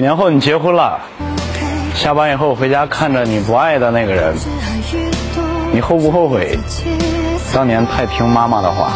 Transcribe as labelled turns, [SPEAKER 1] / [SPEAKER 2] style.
[SPEAKER 1] 几年后你结婚了，下班以后回家看着你不爱的那个人，你后不后悔当年太听妈妈的话？